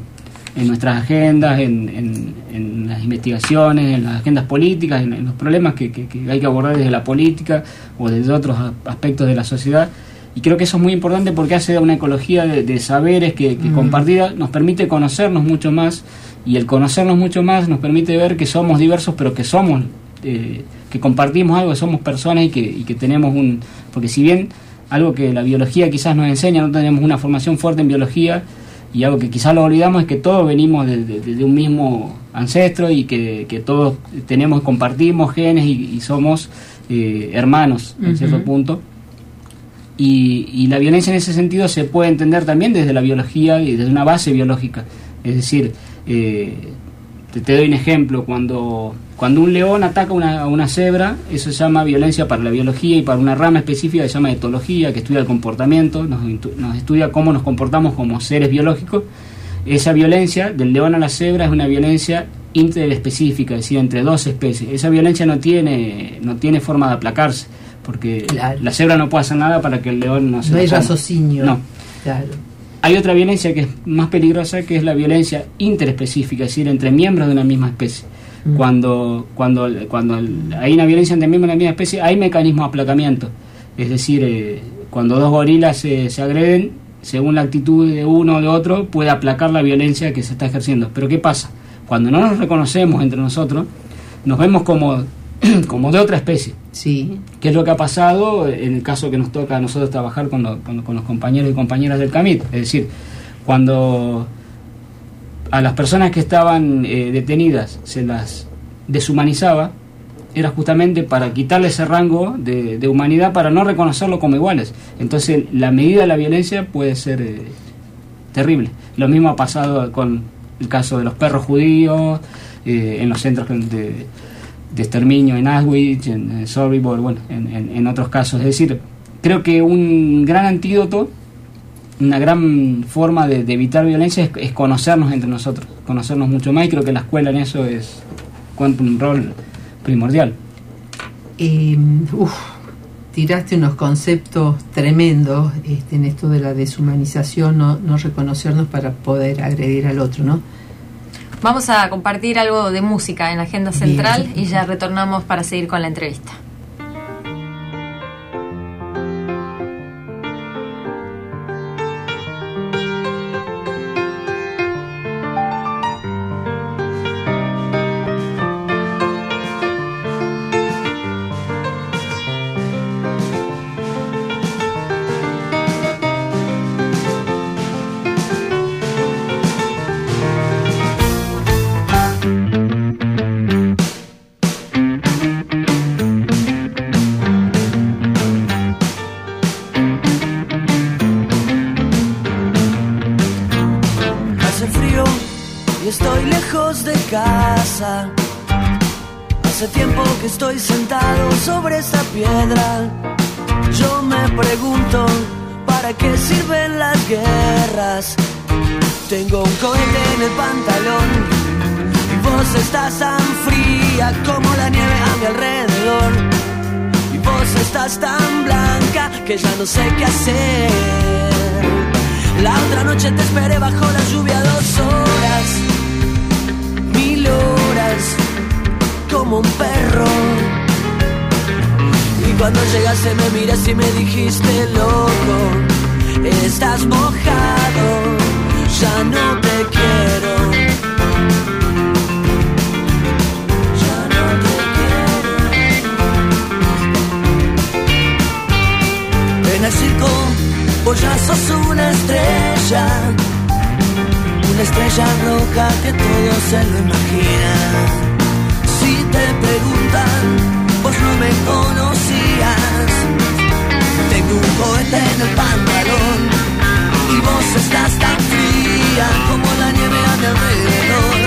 en nuestras agendas, en, en- en las investigaciones, en las agendas políticas, en, en los problemas que, que- que hay que abordar desde la política o desde otros aspectos de la sociedad. Y creo que eso es muy importante porque hace una ecología de, de saberes que, que Mm. compartida nos permite conocernos mucho más y el conocernos mucho más nos permite ver que somos diversos pero que somos, eh, que compartimos algo, que somos personas y que, y que tenemos un... Porque si bien algo que la biología quizás nos enseña, no tenemos una formación fuerte en biología y algo que quizás lo olvidamos es que todos venimos de, de- de un mismo ancestro y que, que todos tenemos, compartimos genes y, y somos eh, hermanos en cierto punto. Y, y la violencia en ese sentido se puede entender también desde la biología y desde una base biológica. Es decir, eh, te, doy un ejemplo, cuando, cuando un león ataca una, a una cebra, eso se llama violencia para la biología y para una rama específica se llama etología, que estudia el comportamiento, nos estudia cómo nos comportamos como seres biológicos. Esa violencia del león a la cebra es una violencia interespecífica, es decir, entre dos especies. Esa violencia no tiene, no tiene forma de aplacarse, porque la cebra no puede hacer nada para que el león no se No hay raciocinio. No. Claro. Hay otra violencia que es más peligrosa, que es la violencia interespecífica, es decir, entre miembros de una misma especie. Mm. Cuando, cuando, cuando hay una violencia entre miembros de una misma especie, hay mecanismos de aplacamiento. Es decir, eh, cuando dos gorilas se, se agreden, según la actitud de uno o de otro, puede aplacar la violencia que se está ejerciendo. Pero ¿qué pasa? Cuando no nos reconocemos entre nosotros, nos vemos como, como de otra especie. Sí. ¿Qué es lo que ha pasado en el caso que nos toca a nosotros trabajar con, lo- con- con los compañeros y compañeras del CAMIT? Es decir, cuando a las personas que estaban eh, detenidas se las deshumanizaba, era justamente para quitarle ese rango de, de humanidad para no reconocerlo como iguales. Entonces, la medida de la violencia puede ser eh, terrible. Lo mismo ha pasado con el caso de los perros judíos, eh, en los centros de, de exterminio en Auschwitz, en, en bueno, en, en- otros casos. Es decir, creo que un gran antídoto, una gran forma de, evitar violencia es, conocernos entre nosotros, conocernos mucho más y creo que la escuela en eso es cuenta un rol primordial. Uf, tiraste unos conceptos tremendos este, en esto de la deshumanización, no, no reconocernos para poder agredir al otro, ¿no? Vamos a compartir algo de música en la agenda Bien. central y ya retornamos para seguir con la entrevista. Estoy sentado sobre esta piedra. Yo me pregunto, ¿para qué sirven las guerras? Tengo un cohete en el pantalón y vos estás tan fría como la nieve a mi alrededor. Y vos estás tan blanca que ya no sé qué hacer. La otra noche te esperé bajo la lluvia dos horas, mil horas, como un perro. Y cuando llegaste me miras y me dijiste, loco, estás mojado, ya no te quiero. Ya no te quiero. En el circo vos ya sos una estrella, una estrella roja que todo se lo imagina si te preguntan, vos no me conocías. Tengo un cohete en el pantalón y vos estás tan fría como la nieve a mi alrededor.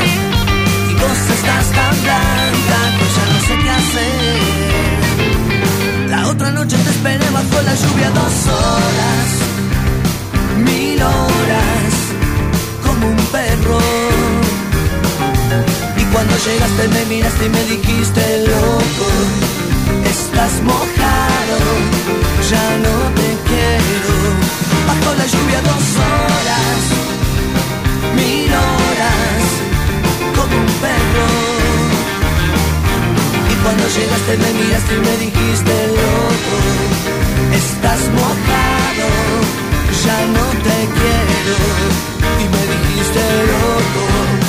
Y vos estás tan blanca que ya no sé qué hacer. La otra noche te esperé bajo la lluvia dos horas, mil horas, como un perro cuando llegaste me miraste y me dijiste, loco, estás mojado, ya no te quiero. Bajo la lluvia dos horas, mil horas, como un perro. Y cuando llegaste me miraste y me dijiste, loco, estás mojado, ya no te quiero. Y me dijiste, loco,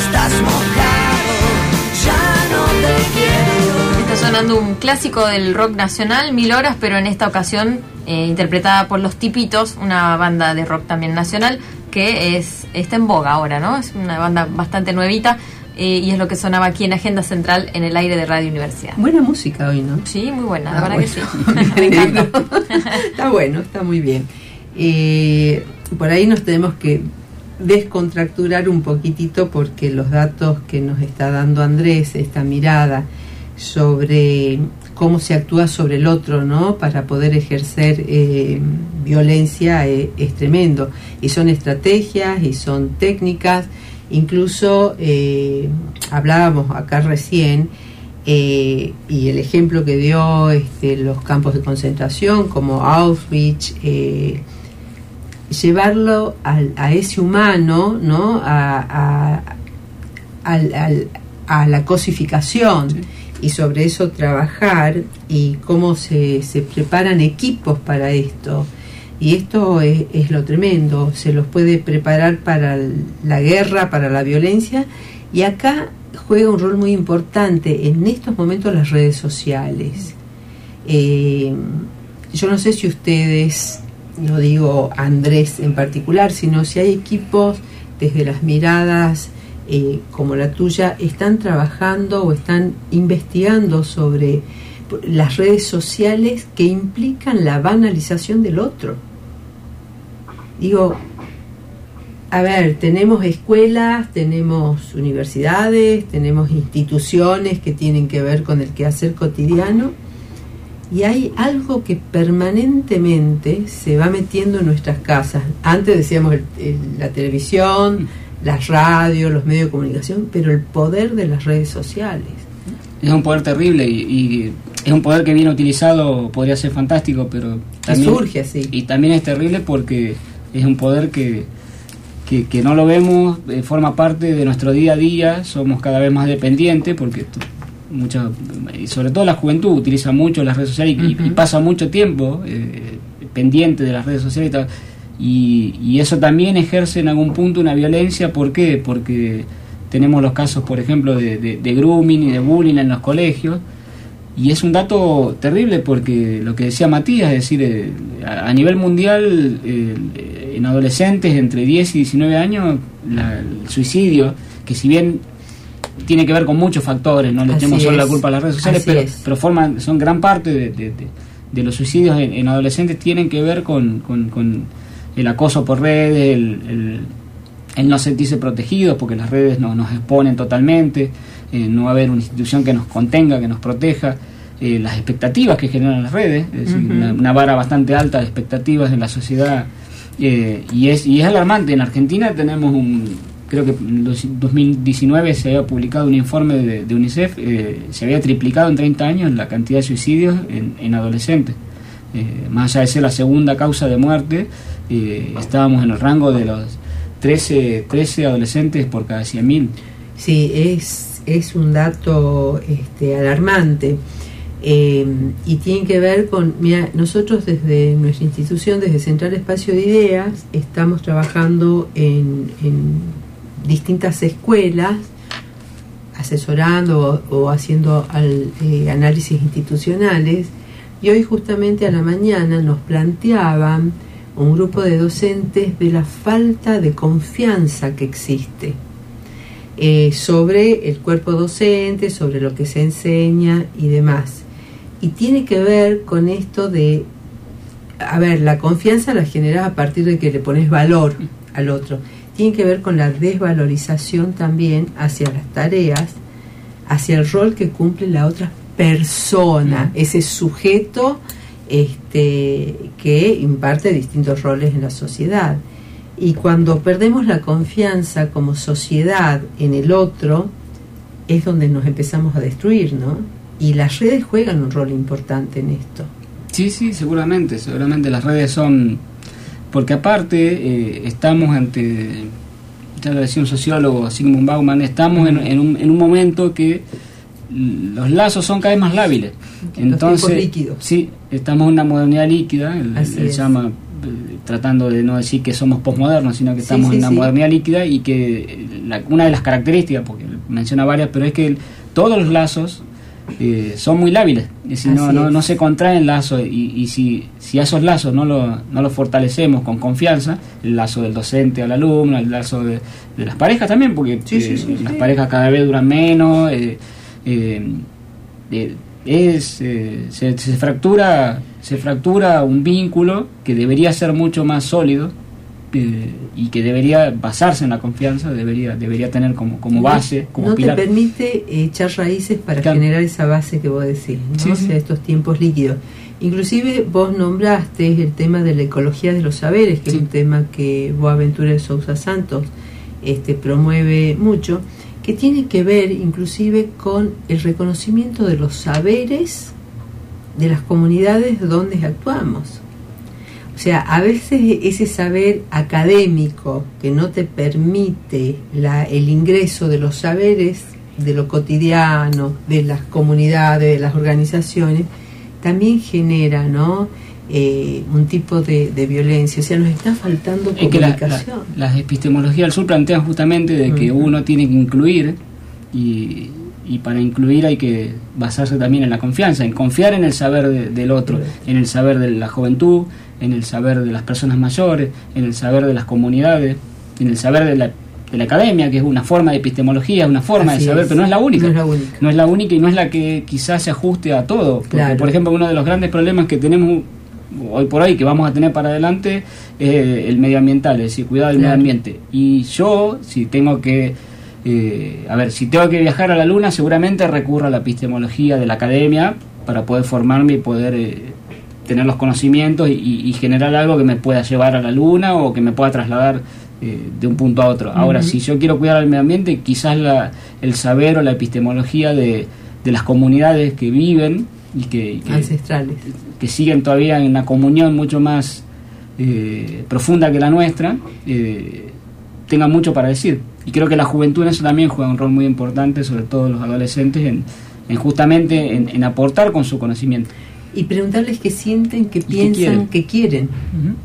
estás mojado, ya no te quiero. Está sonando un clásico del rock nacional, Mil Horas, pero en esta ocasión eh, interpretada por Los Tipitos, una banda de rock también nacional que es está en boga ahora, ¿no? Es una banda bastante nuevita eh, y es lo que sonaba aquí en Agenda Central en el aire de Radio Universidad. Buena música hoy, ¿no? Sí, muy buena, la Ah, verdad que sí. Me encanta. está bueno, está muy bien. Eh, por ahí nos tenemos que descontracturar un poquitito porque los datos que nos está dando Andrés, esta mirada sobre cómo se actúa sobre el otro, ¿no? Para poder ejercer eh, violencia eh, es tremendo. Y son estrategias y son técnicas. Incluso eh, hablábamos acá recién eh, y el ejemplo que dio este, los campos de concentración como Auschwitz, eh, llevarlo al- a ese humano, ¿no? A, a- a la cosificación y sobre eso trabajar y cómo se, se preparan equipos para esto. Y esto es, es lo tremendo, se los puede preparar para la guerra, para la violencia, y acá juega un rol muy importante en estos momentos las redes sociales. Eh, yo no sé si ustedes, no digo Andrés en particular, sino si hay equipos desde las miradas eh, como la tuya, están trabajando o están investigando sobre las redes sociales que implican la banalización del otro. Digo, a ver, tenemos escuelas, tenemos universidades, tenemos instituciones que tienen que ver con el quehacer cotidiano y hay algo que permanentemente se va metiendo en nuestras casas. Antes decíamos el- el- la televisión, las radios, los medios de comunicación, pero el poder de las redes sociales. Es un poder terrible y, y es un poder que bien utilizado podría ser fantástico, pero también, surge así. Y también es terrible porque es un poder que, que, que no lo vemos, eh, forma parte de nuestro día a día, somos cada vez más dependientes porque mucha, y sobre todo la juventud utiliza mucho las redes sociales y, y pasa mucho tiempo eh, pendiente de las redes sociales y tal. Y, y eso también ejerce en algún punto una violencia, ¿por qué? Porque tenemos los casos, por ejemplo, de, de, de grooming y de bullying en los colegios, y es un dato terrible porque lo que decía Matías, es decir, eh, a, a nivel mundial, eh, en adolescentes entre 10 y 19 años, la- el suicidio, que si bien tiene que ver con muchos factores, no le echemos solo la culpa a las redes sociales, Así pero, es. pero forman, son gran parte de, de- de- de los suicidios en, en adolescentes tienen que ver con, con- con el acoso por redes, el, el- el no sentirse protegidos, porque las redes no- nos exponen totalmente, eh, no va a haber una institución que nos contenga, que nos proteja, eh, las expectativas que generan las redes, es Ujú. una, una vara bastante alta de expectativas en la sociedad, eh, y, es, y es alarmante. En Argentina tenemos un, creo que en los 2019 se había publicado un informe de, de UNICEF, eh, se había triplicado en 30 años la cantidad de suicidios en, en adolescentes. Eh, más allá de ser la segunda causa de muerte, eh, estábamos en el rango de los 13, 13 adolescentes por cada 100.000. Sí, es, es un dato este, alarmante. Eh, y tiene que ver con, mira, nosotros desde nuestra institución, desde Central Espacio de Ideas, estamos trabajando en, en distintas escuelas, asesorando o, haciendo al- eh, análisis institucionales, y hoy justamente a la mañana nos planteaban un grupo de docentes de la falta de confianza que existe eh, sobre el cuerpo docente, sobre lo que se enseña y demás. Y tiene que ver con esto de, a ver, la confianza la generas a partir de que le pones valor al otro. Tiene que ver con la desvalorización también hacia las tareas, hacia el rol que cumple la otra persona, ese sujeto este, que imparte distintos roles en la sociedad. Y cuando perdemos la confianza como sociedad en el otro, es donde nos empezamos a destruir, ¿no? Y las redes juegan un rol importante en esto. Sí, sí, seguramente, seguramente las redes son... Porque aparte eh, estamos ante, ya lo decía un sociólogo, Sigmund Bauman, estamos en, en, un, en un momento que los lazos son cada vez más lábiles. Entonces, sí, estamos en una modernidad líquida, él, él llama eh, tratando de no decir que somos posmodernos, sino que estamos en una modernidad líquida y que la, una de las características, porque menciona varias, pero es que todos los lazos eh, son muy lábiles, es decir, no, no, no, se contraen lazos y, y si, si a esos lazos no los no lo fortalecemos con confianza, el lazo del docente al alumno, el lazo de, de las parejas también, porque eh, las parejas cada vez duran menos, eh, es, se, se fractura se fractura un vínculo que debería ser mucho más sólido eh, y que debería basarse en la confianza, debería debería tener como, como base, como no pilar. te permite echar raíces para Claro. generar esa base que vos decís, ¿no? Sí, o sí. sea, estos tiempos líquidos. Inclusive vos nombraste el tema de la ecología de los saberes, que es un tema que Boaventura de Sousa Santos este, promueve mucho, que tiene que ver inclusive con el reconocimiento de los saberes de las comunidades donde actuamos. O sea, a veces ese saber académico que no te permite la, el ingreso de los saberes de lo cotidiano, de las comunidades, de las organizaciones, también genera ¿no? Eh, un tipo de, de violencia. O sea, nos está faltando Es que la- la- comunicación. las epistemologías del sur plantean justamente de que uno tiene que incluir y, y para incluir hay que basarse también en la confianza, en confiar en el saber de- del otro, en el saber de la juventud, en el saber de las personas mayores, en el saber de las comunidades, en el saber de la, de la academia, que es una forma de epistemología, una forma Así de saber, es. pero no es la única. No es la única. No es la única y no es la que quizás se ajuste a todo. Porque, Claro. por ejemplo, uno de los grandes problemas que tenemos hoy por hoy, que vamos a tener para adelante, es el medioambiental, es decir, cuidado del Claro. medio ambiente. Y yo, si tengo que, eh, a ver, si tengo que viajar a la Luna, seguramente recurro a la epistemología de la academia para poder formarme y poder eh, tener los conocimientos y, y generar algo que me pueda llevar a la Luna o que me pueda trasladar eh, de un punto a otro. Ahora, si yo quiero cuidar el medio ambiente, quizás la, el saber o la epistemología de, de las comunidades que viven y que, y que- ancestrales. que siguen todavía en una comunión mucho más eh, profunda que la nuestra, eh, tengan mucho para decir. Y creo que la juventud en eso también juega un rol muy importante, sobre todo los adolescentes, en, en justamente en, en aportar con su conocimiento. Y preguntarles qué sienten, qué qué piensan, quieren? qué quieren.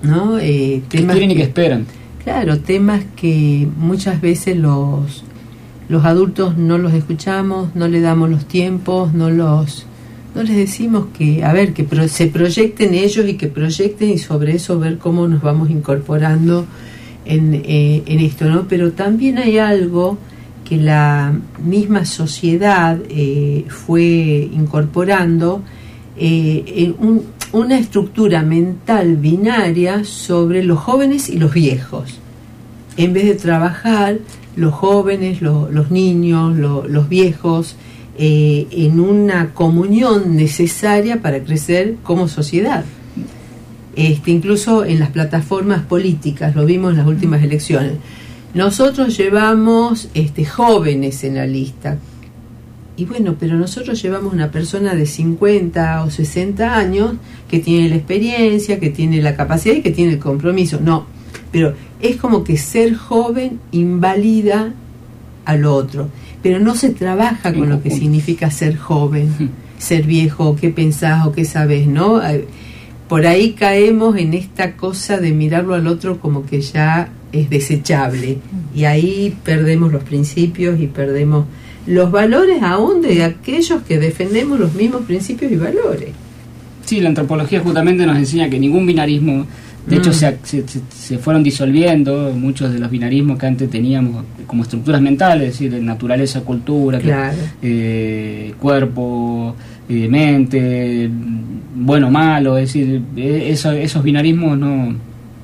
¿no? Eh, ¿Qué temas quieren y qué esperan? Claro, temas que muchas veces los, los adultos no los escuchamos, no le damos los tiempos, no los no les decimos que, a ver, que pro- se proyecten ellos y que proyecten y sobre eso ver cómo nos vamos incorporando en, eh, en esto, ¿no? Pero también hay algo que la misma sociedad eh, fue incorporando, eh, en un- una estructura mental binaria sobre los jóvenes y los viejos. En vez de trabajar los jóvenes, lo- los niños, lo- los viejos, eh, en una comunión necesaria para crecer como sociedad. Este, incluso en las plataformas políticas, lo vimos en las últimas elecciones. Nosotros llevamos este, jóvenes en la lista. Y bueno, pero nosotros llevamos una persona de 50 o 60 años que tiene la experiencia, que tiene la capacidad y que tiene el compromiso. No, pero es como que ser joven invalida al otro. Pero no se trabaja con lo que significa ser joven, ser viejo, qué pensás o qué sabes, ¿no? Por ahí caemos en esta cosa de mirarlo al otro como que ya es desechable. Y ahí perdemos los principios y perdemos los valores aún de aquellos que defendemos los mismos principios y valores. Sí, la antropología justamente nos enseña que ningún binarismo, de hecho Mm. se, se- se- se fueron disolviendo muchos de los binarismos que antes teníamos como estructuras mentales, es decir, de naturaleza, cultura, que- eh, cuerpo, eh, mente, bueno, malo, es decir, eh, eso- esos binarismos no,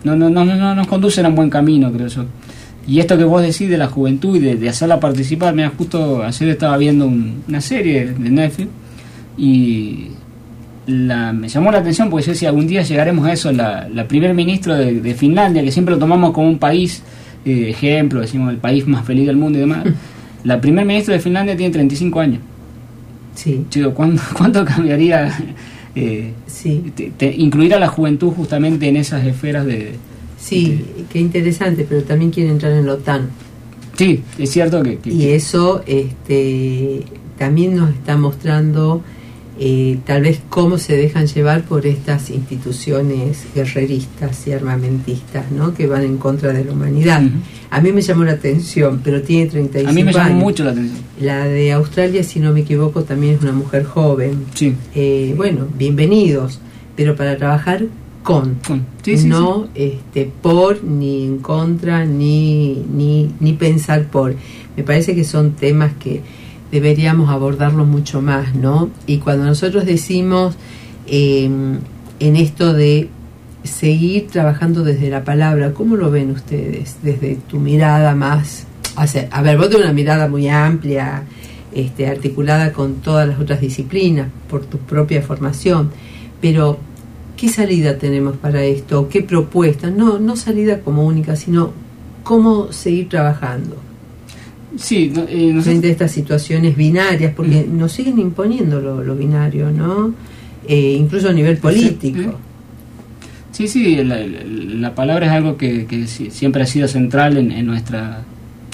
no, no, no, no nos conducen a un buen camino, creo yo. Y esto que vos decís de la juventud y de, de hacerla participar, mira, justo ayer estaba viendo un- una serie de Netflix y la, me llamó la atención porque yo decía, algún día llegaremos a eso, la, la primer ministro de, de Finlandia, que siempre lo tomamos como un país eh, ejemplo, decimos el país más feliz del mundo y demás, la primer ministra de Finlandia tiene 35 años. Sí. Chico, ¿cuánto, cuánto cambiaría eh, Sí. te- te- incluir a la juventud justamente en esas esferas de... Sí, qué interesante, pero también quiere entrar en la OTAN. Sí, es cierto que... que- Y eso este, también nos está mostrando eh, tal vez cómo se dejan llevar por estas instituciones guerreristas y armamentistas ¿no? que van en contra de la humanidad. A mí me llamó la atención, pero tiene 35 a mí me llamó años. mucho la atención. La de Australia, si no me equivoco, también es una mujer joven. Sí. Eh, bueno, bienvenidos, pero para trabajar con, Con- sí, sí, no Este, por, ni en contra, ni, ni, ni pensar por. Me parece que son temas que deberíamos abordarlos mucho más, ¿no? Y cuando nosotros decimos eh, en esto de seguir trabajando desde la palabra, ¿cómo lo ven ustedes? Desde tu mirada más... sea, a ver, vos tenés una mirada muy amplia, este, articulada con todas las otras disciplinas, por tu propia formación, pero ¿qué salida tenemos para esto? ¿Qué propuesta? No, no salida como única, sino cómo seguir trabajando Sí, no- eh, frente a estas situaciones binarias, porque nos siguen imponiendo lo, lo binario, ¿no? Eh, incluso a nivel político. Sí, sí, la, la- la palabra es algo que, que si- siempre ha sido central en, en nuestra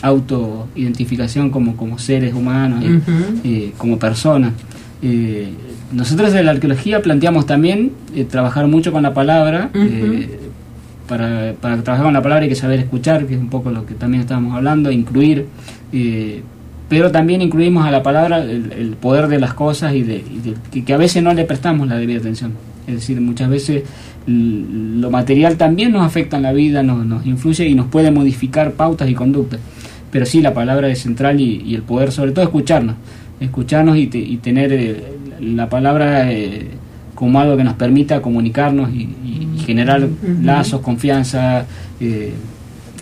autoidentificación como, como seres humanos, eh, como personas. Eh, nosotros en la arqueología planteamos también eh, trabajar mucho con la palabra. Eh, para, para trabajar con la palabra hay que saber escuchar, que es un poco lo que también estábamos hablando, incluir. eh, pero también incluimos a la palabra el, el poder de las cosas y, de, y de- que, a veces no le prestamos la debida atención. Es decir, muchas veces lo material también nos afecta en la vida, nos, nos influye y nos puede modificar pautas y conductas. Pero sí, la palabra es central y, y el poder, sobre todo, escucharnos. Escucharnos y, te- y tener eh, la palabra eh, como algo que nos permita comunicarnos y, y- y generar lazos, confianza, eh,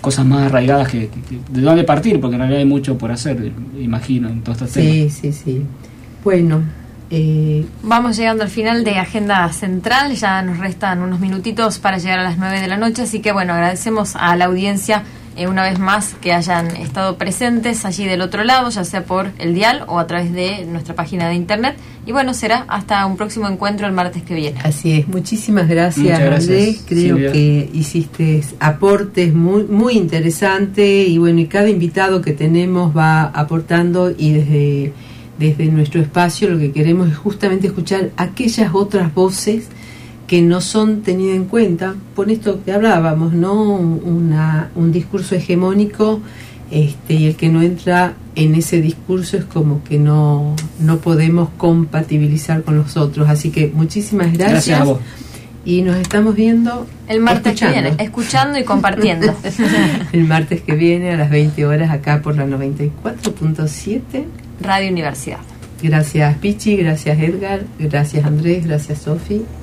cosas más arraigadas que, que- que- de dónde partir, porque en realidad hay mucho por hacer, imagino, en todos estos temas. Sí, sí, sí. Bueno, eh, Vamos llegando al final de Agenda Central, ya nos restan unos minutitos para llegar a las 9 de la noche, así que bueno, agradecemos a la audiencia eh, una vez más que hayan estado presentes allí del otro lado, ya sea por el dial o a través de nuestra página de internet. Y bueno, será hasta un próximo encuentro el martes que viene. Así es, muchísimas gracias, gracias, Andrés. Creo Silvia. que hiciste aportes muy, muy interesantes y bueno, y cada invitado que tenemos va aportando y desde, desde nuestro espacio lo que queremos es justamente escuchar aquellas otras voces que no son tenidas en cuenta por esto que hablábamos, ¿no? Una, un discurso hegemónico este, y el que no entra en ese discurso es como que no, no podemos compatibilizar con los otros. Así que muchísimas gracias. Gracias a vos. Y nos estamos viendo El martes escuchando. que viene, escuchando y compartiendo. el martes que viene a las 20 horas acá por la 94.7. Radio Universidad. Gracias Pichi, gracias Edgar, gracias Andrés, gracias Sofi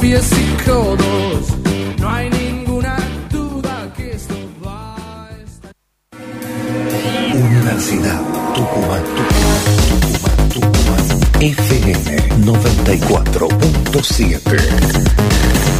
pies y codos. No hay ninguna duda que esto va a estar. Universidad Tucumán, Tucumán, Tucumán, Tucumán. FM 94.7.